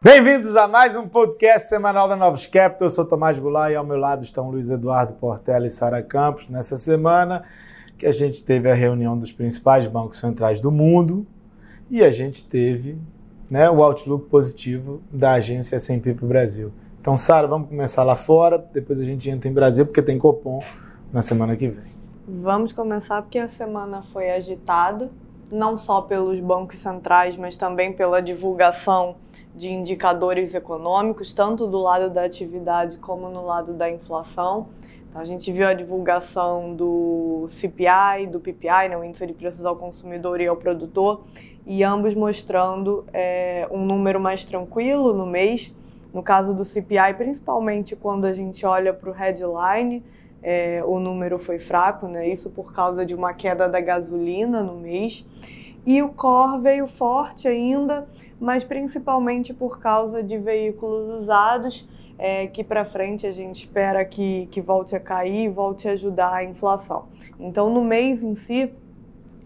Bem-vindos a mais um podcast semanal da Novos Capital. Eu sou Tomás Goulart e ao meu lado estão Luiz Eduardo Portela e Sara Campos. Nessa semana que a gente teve a reunião dos principais bancos centrais do mundo e a gente teve né, o outlook positivo da agência S&P para o Brasil. Então, Sara, vamos começar lá fora, depois a gente entra em Brasil, porque tem Copom na semana que vem. Vamos começar porque a semana foi agitada, não só pelos bancos centrais, mas também pela divulgação de indicadores econômicos, tanto do lado da atividade como no lado da inflação. Então, a gente viu a divulgação do CPI, do PPI, né, o Índice de Preços ao Consumidor e ao Produtor, e ambos mostrando é, um número mais tranquilo no mês. No caso do CPI, principalmente quando a gente olha para o headline, é, o número foi fraco, né? isso por causa de uma queda da gasolina no mês. E o core veio forte ainda, mas principalmente por causa de veículos usados, é, que para frente a gente espera que, que volte a cair e volte a ajudar a inflação. Então, no mês em si,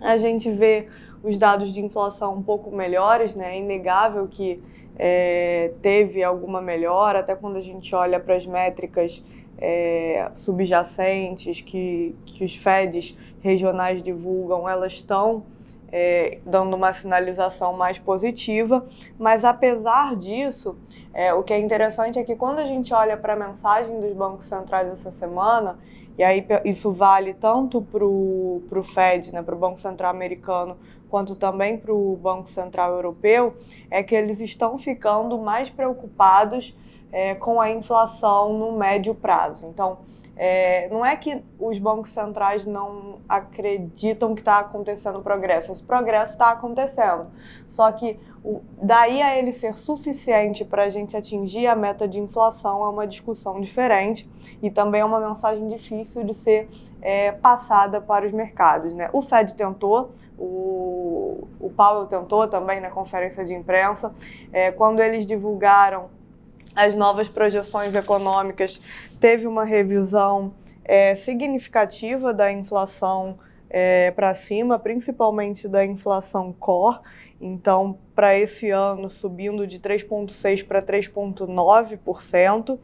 a gente vê os dados de inflação um pouco melhores, né? É inegável que é, teve alguma melhora, até quando a gente olha para as métricas é, subjacentes que, que os FEDs regionais divulgam, elas estão é, dando uma sinalização mais positiva, mas apesar disso, é, o que é interessante é que quando a gente olha para a mensagem dos bancos centrais essa semana, e aí isso vale tanto para o Fed, né, para o Banco Central Americano, quanto também para o Banco Central Europeu, é que eles estão ficando mais preocupados é, com a inflação no médio prazo. Então, é, não é que os bancos centrais não acreditam que está acontecendo progresso. Esse progresso está acontecendo. Só que o, daí a ele ser suficiente para a gente atingir a meta de inflação é uma discussão diferente e também é uma mensagem difícil de ser é, passada para os mercados. Né? O Fed tentou, o, o Powell tentou também na conferência de imprensa, é, quando eles divulgaram as novas projeções econômicas, teve uma revisão é, significativa da inflação é, para cima, principalmente da inflação core. Então, para esse ano, subindo de 3,6% para 3,9%.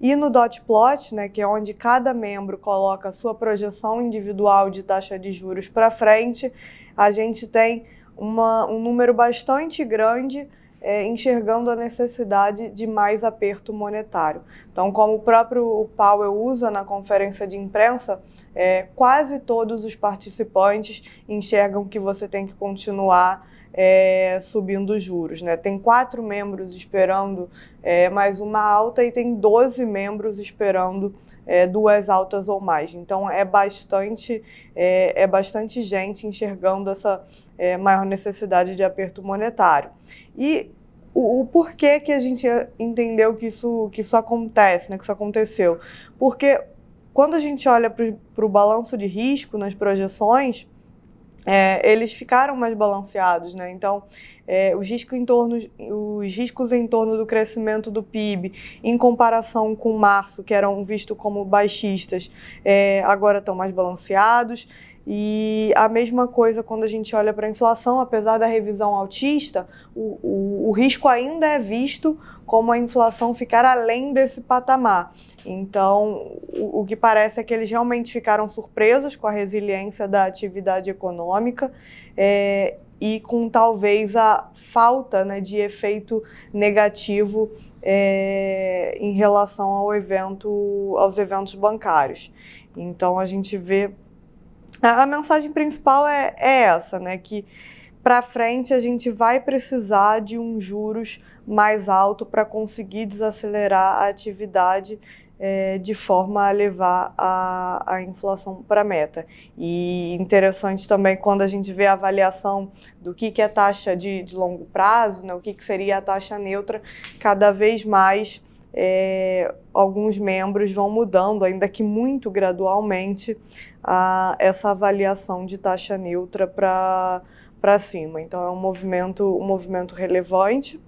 E no dot plot, né, que é onde cada membro coloca a sua projeção individual de taxa de juros para frente, a gente tem uma, um número bastante grande é, enxergando a necessidade de mais aperto monetário. Então, como o próprio Powell usa na conferência de imprensa, é, quase todos os participantes enxergam que você tem que continuar é, subindo os juros. Né? Tem quatro membros esperando é, mais uma alta e tem 12 membros esperando é, duas altas ou mais. Então é bastante, é, é bastante gente enxergando essa é, maior necessidade de aperto monetário. E o, o, porquê que a gente entendeu que isso, que isso acontece, né, que isso aconteceu? Porque quando a gente olha para o balanço de risco nas projeções, é, eles ficaram mais balanceados, né? Então, é, os, riscos em torno, os riscos em torno do crescimento do PIB, em comparação com março, que eram vistos como baixistas, é, agora estão mais balanceados. E a mesma coisa quando a gente olha para a inflação, apesar da revisão altista, o, o, o, risco ainda é visto como a inflação ficar além desse patamar. Então, o, o que parece é que eles realmente ficaram surpresos com a resiliência da atividade econômica é, e com talvez a falta né, de efeito negativo é, em relação ao evento, aos eventos bancários. Então, a gente vê a, mensagem principal é, é essa, né? Que para frente a gente vai precisar de um juros mais alto para conseguir desacelerar a atividade é, de forma a levar a, a inflação para a meta. E interessante também quando a gente vê a avaliação do que, que é taxa de, de longo prazo, né, o que, que seria a taxa neutra, cada vez mais é, alguns membros vão mudando, ainda que muito gradualmente, a, essa avaliação de taxa neutra para cima. Então é um movimento, um movimento relevante.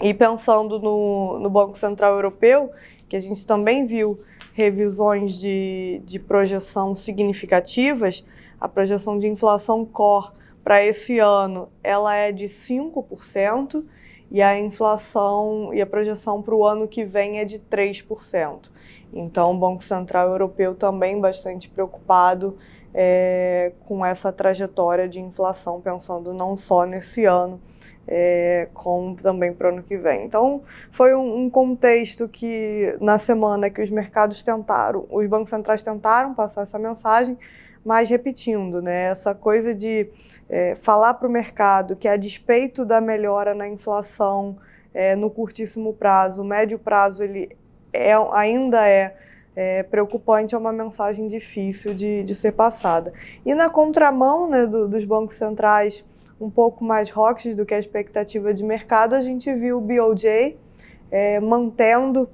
E pensando no, no Banco Central Europeu, que a gente também viu revisões de, de projeção significativas, a projeção de inflação core para esse ano ela é de 5%, e a inflação e a projeção para o ano que vem é de 3%. Então, o Banco Central Europeu também bastante preocupado é, com essa trajetória de inflação, pensando não só nesse ano, é, como também para o ano que vem. Então, foi um, um, contexto que, na semana que os mercados tentaram, os bancos centrais tentaram passar essa mensagem, mas repetindo, né, essa coisa de é, falar para o mercado que, a despeito da melhora na inflação é, no curtíssimo prazo, o médio prazo ele é, ainda é, é, preocupante, é uma mensagem difícil de, de ser passada. E na contramão né, do, dos bancos centrais um pouco mais rocks do que a expectativa de mercado, a gente viu o BOJ é, mantendo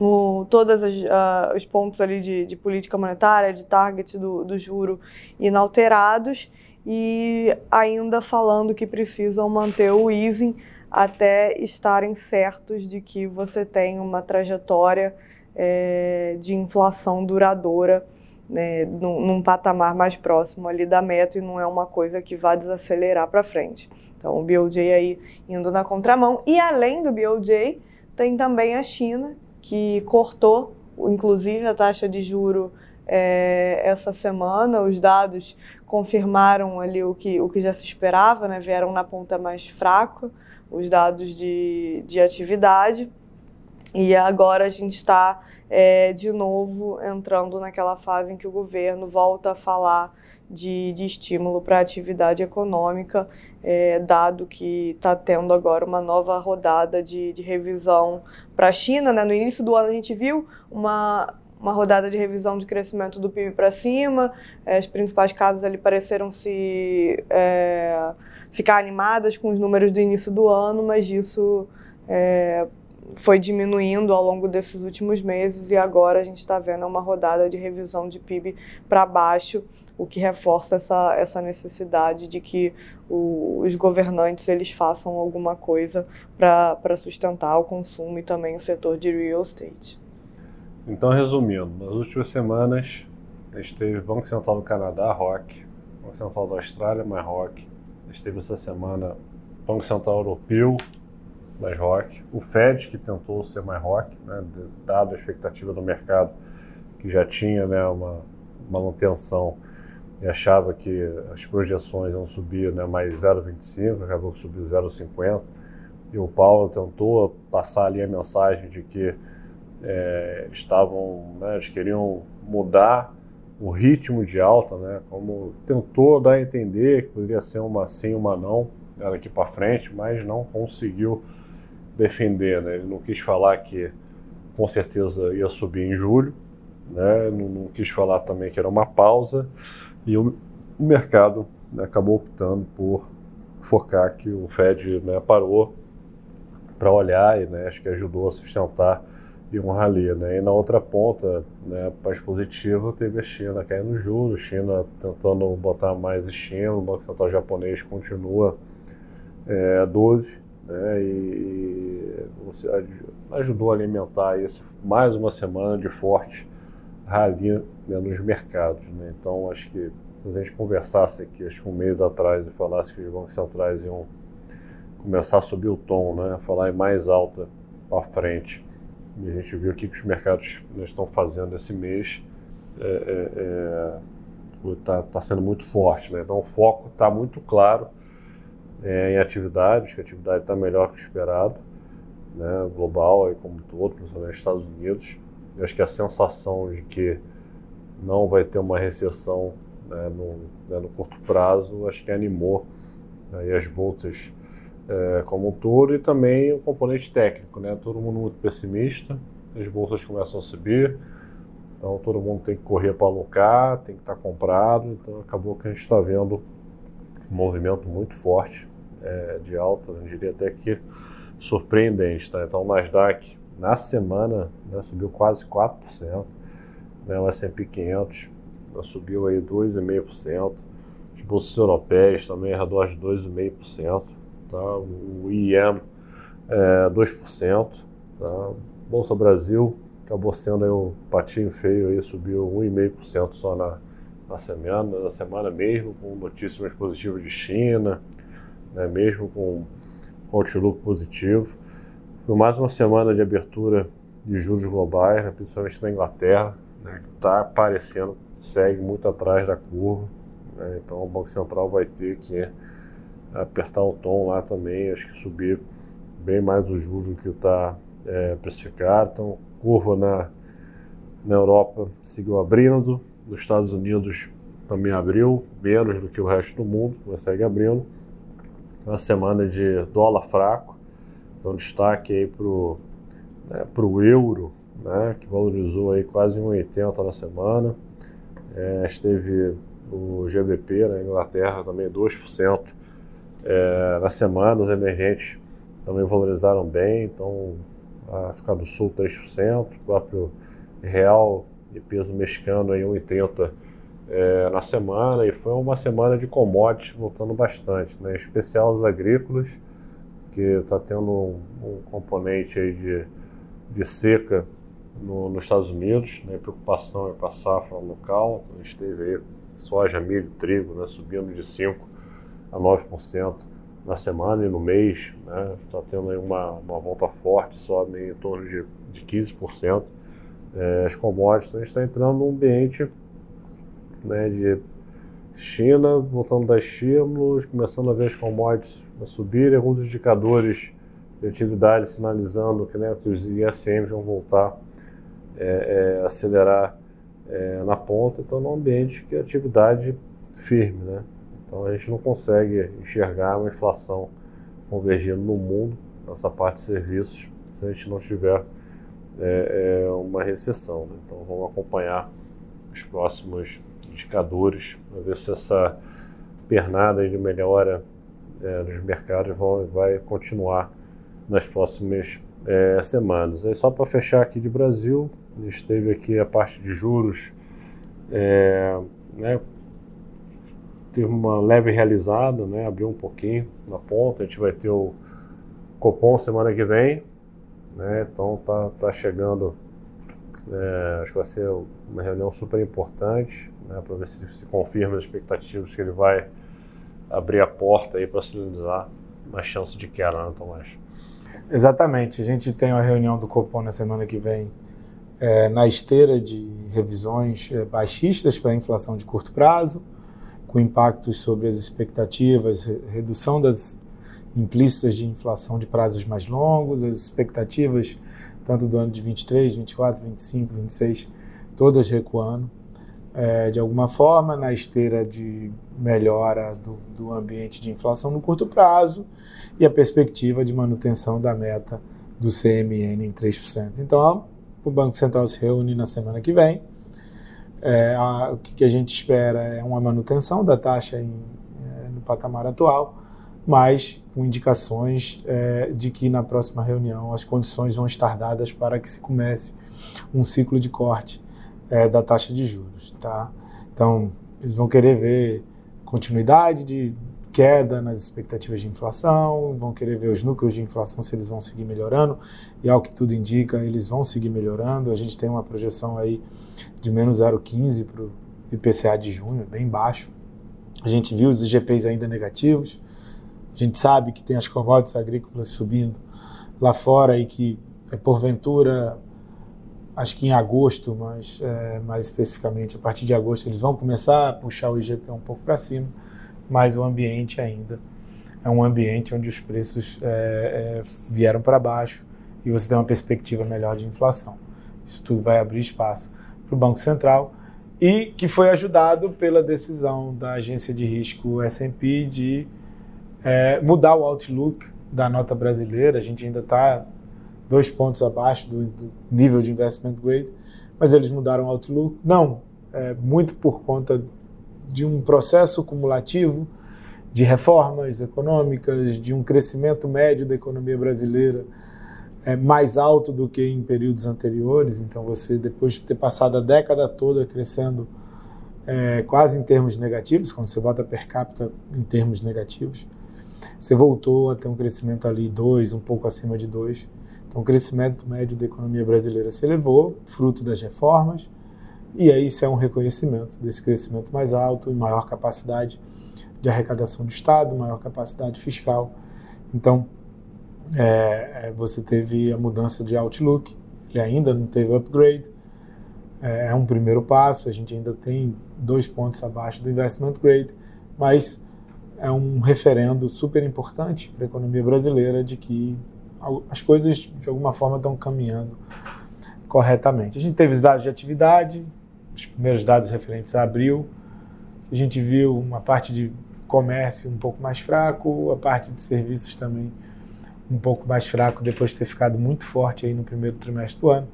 o, todos uh, os pontos ali de, de, política monetária, de target do, do juro inalterados e ainda falando que precisam manter o easing até estarem certos de que você tem uma trajetória é, de inflação duradoura né, num, num, patamar mais próximo ali da meta e não é uma coisa que vá desacelerar para frente. Então o BOJ aí indo na contramão e além do BOJ tem também a China que cortou, inclusive, a taxa de juro é, essa semana. Os dados confirmaram ali o que, o que já se esperava, né? vieram na ponta mais fraca os dados de, de atividade. E agora a gente está é, de novo entrando naquela fase em que o governo volta a falar de, de estímulo para a atividade econômica, é, dado que está tendo agora uma nova rodada de, de revisão para a China. Né? No início do ano a gente viu uma, uma rodada de revisão de crescimento do PIB para cima, é, as principais casas ali pareceram se é, ficar animadas com os números do início do ano, mas isso é, foi diminuindo ao longo desses últimos meses e agora a gente está vendo uma rodada de revisão de PIB para baixo o que reforça essa, essa necessidade de que o, os governantes eles façam alguma coisa para sustentar o consumo e também o setor de real estate. Então, resumindo, nas últimas semanas a gente teve Banco Central do Canadá, ROC, Banco Central da Austrália, mais ROC, a gente teve essa semana Banco Central Europeu, mais ROC, o Fed, que tentou ser mais ROC, né, dado a expectativa do mercado, que já tinha né, uma manutenção e achava que as projeções iam subir né, mais 0,25, acabou que subiu 0,50. E o Paulo tentou passar ali a mensagem de que é, estavam, né, eles queriam mudar o ritmo de alta, né, como tentou dar a entender que poderia ser uma sim, uma não, daqui para frente, mas não conseguiu defender. Né, ele não quis falar que com certeza ia subir em julho, né, não, não quis falar também que era uma pausa e o, o mercado né, acabou optando por focar que o Fed né, parou para olhar e né, acho que ajudou a sustentar e um rally. Né? E na outra ponta, né, mais positiva, teve a China caindo juros, China tentando botar mais estímulo, o Banco Central japonês continua é, 12, né, e, e ajudou a alimentar isso mais uma semana de forte rally né, nos mercados. Né? Então, acho que se a gente conversasse aqui, acho que um mês atrás, e falasse que os bancos centrais iam começar a subir o tom, né? falar em mais alta para frente, e a gente viu o que, que os mercados né, estão fazendo esse mês, está é, é, é tá, tá sendo muito forte. Né? Então, o foco está muito claro é, em atividades, que a atividade está melhor que o esperado, né? global, aí como todo, principalmente nos Estados Unidos. Eu acho que a sensação de que não vai ter uma recessão né, no, né, no, curto prazo, acho que animou aí as bolsas é, como um todo e também o componente técnico. Né, todo mundo muito pessimista, as bolsas começam a subir, então todo mundo tem que correr para alocar, tem que estar tá comprado, então acabou que a gente está vendo movimento muito forte é, de alta, eu diria até que surpreendente. Tá? Então o Nasdaq na semana né, subiu quase 4%, né, o S&P 500 né, subiu aí 2,5%, as bolsas europeias também arredor de 2,5%, tá? o IEM é, 2%, tá? Bolsa Brasil acabou sendo aí um patinho feio, aí, subiu 1,5% só na, na semana, na semana mesmo, com notícias mais positivas de China, né, mesmo com outlook positivo. Foi mais uma semana de abertura de juros globais, né, principalmente na Inglaterra, né, que está aparecendo, segue muito atrás da curva. Né, então o Banco Central vai ter que apertar o tom lá também, acho que subir bem mais o juros do que está é, precificado. Então, curva na, na Europa seguiu abrindo, nos Estados Unidos também abriu, menos do que o resto do mundo, mas segue abrindo. Uma semana de dólar fraco, então destaque aí para o né, euro, né, que valorizou aí quase 1,80 na semana. É, esteve o GBP na Inglaterra também 2% é, na semana, os emergentes também valorizaram bem, então a África do Sul 3%, o próprio real e peso mexicano aí 1,30 é, na semana, e foi uma semana de commodities voltando bastante, né? em especial os agrícolas, que está tendo um, um, componente de, de seca no, nos Estados Unidos, né? preocupação é com a safra local, a gente teve aí soja, milho, trigo, né? subindo de 5% a 9% na semana e no mês, está né? Tá tendo aí uma, uma volta forte, sobe em torno de, de 15%. É, as commodities, então a gente está entrando num ambiente né, de China, voltando das estímulos, começando a ver as commodities a subir, alguns indicadores de atividade sinalizando que, né, que os ISMs vão voltar é, é, acelerar é, na ponta, então num ambiente que a atividade firme, né? Então a gente não consegue enxergar uma inflação convergindo no mundo, nessa parte de serviços, se a gente não tiver é, é uma recessão. Né? Então vamos acompanhar os próximos indicadores para ver se essa pernada de melhora é, nos mercados vai, vai continuar nas próximas é, semanas. Aí só para fechar aqui de Brasil, esteve aqui a parte de juros, é, né, teve uma leve realizada, né, abriu um pouquinho na ponta, a gente vai ter o Copom semana que vem, né, então tá, tá chegando, é, acho que vai ser uma reunião super importante, né, para ver se se confirma as expectativas que ele vai abrir a porta aí para sinalizar uma chance de queda, né, Tomás? Exatamente, a gente tem uma reunião do Copom na semana que vem é, na esteira de revisões é, baixistas para a inflação de curto prazo, com impactos sobre as expectativas, redução das implícitas de inflação de prazos mais longos, as expectativas tanto do ano de 23, 24, 25, 26, todas recuando. É, de alguma forma na esteira de melhora do, do ambiente de inflação no curto prazo e a perspectiva de manutenção da meta do CMN em 3%. Então, o Banco Central se reúne na semana que vem. É, a, o que a gente espera é uma manutenção da taxa em, é, no patamar atual, mas com indicações é, de que na próxima reunião as condições vão estar dadas para que se comece um ciclo de corte é, da taxa de juros. Tá? Então, eles vão querer ver continuidade de queda nas expectativas de inflação, vão querer ver os núcleos de inflação se eles vão seguir melhorando, e ao que tudo indica, eles vão seguir melhorando. A gente tem uma projeção aí de menos 0,15 para o IPCA de junho, bem baixo. A gente viu os IGPs ainda negativos. A gente sabe que tem as commodities agrícolas subindo lá fora e que, é, porventura, acho que em agosto, mas é, mais especificamente a partir de agosto, eles vão começar a puxar o IGP um pouco para cima mas o ambiente ainda é um ambiente onde os preços é, é, vieram para baixo e você tem uma perspectiva melhor de inflação. Isso tudo vai abrir espaço para o Banco Central e que foi ajudado pela decisão da agência de risco S&P de é, mudar o outlook da nota brasileira. A gente ainda está dois pontos abaixo do, do, nível de investment grade, mas eles mudaram o outlook. Não, é, muito por conta de um processo cumulativo de reformas econômicas, de um crescimento médio da economia brasileira é, mais alto do que em períodos anteriores. Então, você, depois de ter passado a década toda crescendo é, quase em termos negativos, quando você bota per capita em termos negativos, você voltou a ter um crescimento ali 2, um pouco acima de 2. Então, o crescimento médio da economia brasileira se elevou, fruto das reformas, e aí isso é um reconhecimento desse crescimento mais alto maior capacidade de arrecadação do Estado, maior capacidade fiscal. Então, é, é, você teve a mudança de outlook, ele ainda não teve upgrade, é, é um primeiro passo, a gente ainda tem dois pontos abaixo do investment grade, mas é um referendo super importante para a economia brasileira de que as coisas de alguma forma estão caminhando corretamente. A gente teve os dados de atividade, os primeiros dados referentes a abril, a gente viu uma parte de comércio um pouco mais fraco, a parte de serviços também um pouco mais fraco depois de ter ficado muito forte aí no primeiro trimestre do ano,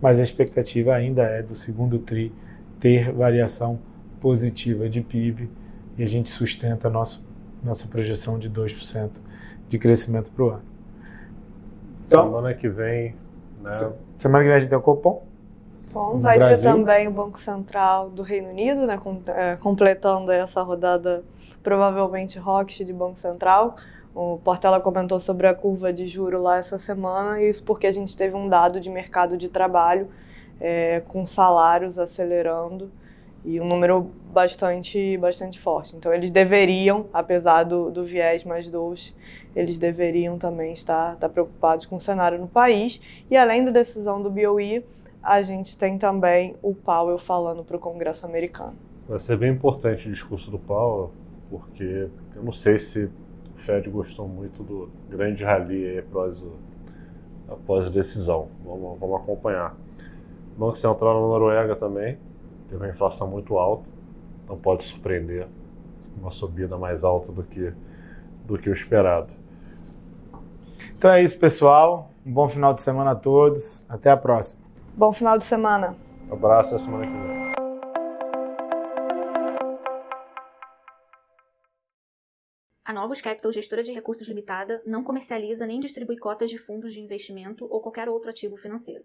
mas a expectativa ainda é do segundo tri ter variação positiva de PIB e a gente sustenta a nosso, nossa projeção de 2% de crescimento para o ano. Então, semana que vem. Né? Semana que vem a gente tem o Copom. Bom, vai Brasil. ter também o Banco Central do Reino Unido, né, é, completando essa rodada provavelmente rock de Banco Central. O Portela comentou sobre a curva de juro lá essa semana, e isso porque a gente teve um dado de mercado de trabalho é, com salários acelerando e um número bastante, bastante forte. Então, eles deveriam, apesar do, do viés mais doce, eles deveriam também estar, estar preocupados com o cenário no país. E além da decisão do BOE, a gente tem também o Powell falando para o Congresso americano. Vai ser bem importante o discurso do Powell, porque eu não sei se Fed gostou muito do grande rally após, o, após a decisão. Vamos, vamos acompanhar. Banco Central na Noruega também teve uma inflação muito alta, não pode surpreender uma subida mais alta do que, do que o esperado. Então é isso, pessoal. Um bom final de semana a todos. Até a próxima. Bom final de semana. Um abraço até semana que vem. A Novos Capital, gestora de recursos limitada, não comercializa nem distribui cotas de fundos de investimento ou qualquer outro ativo financeiro.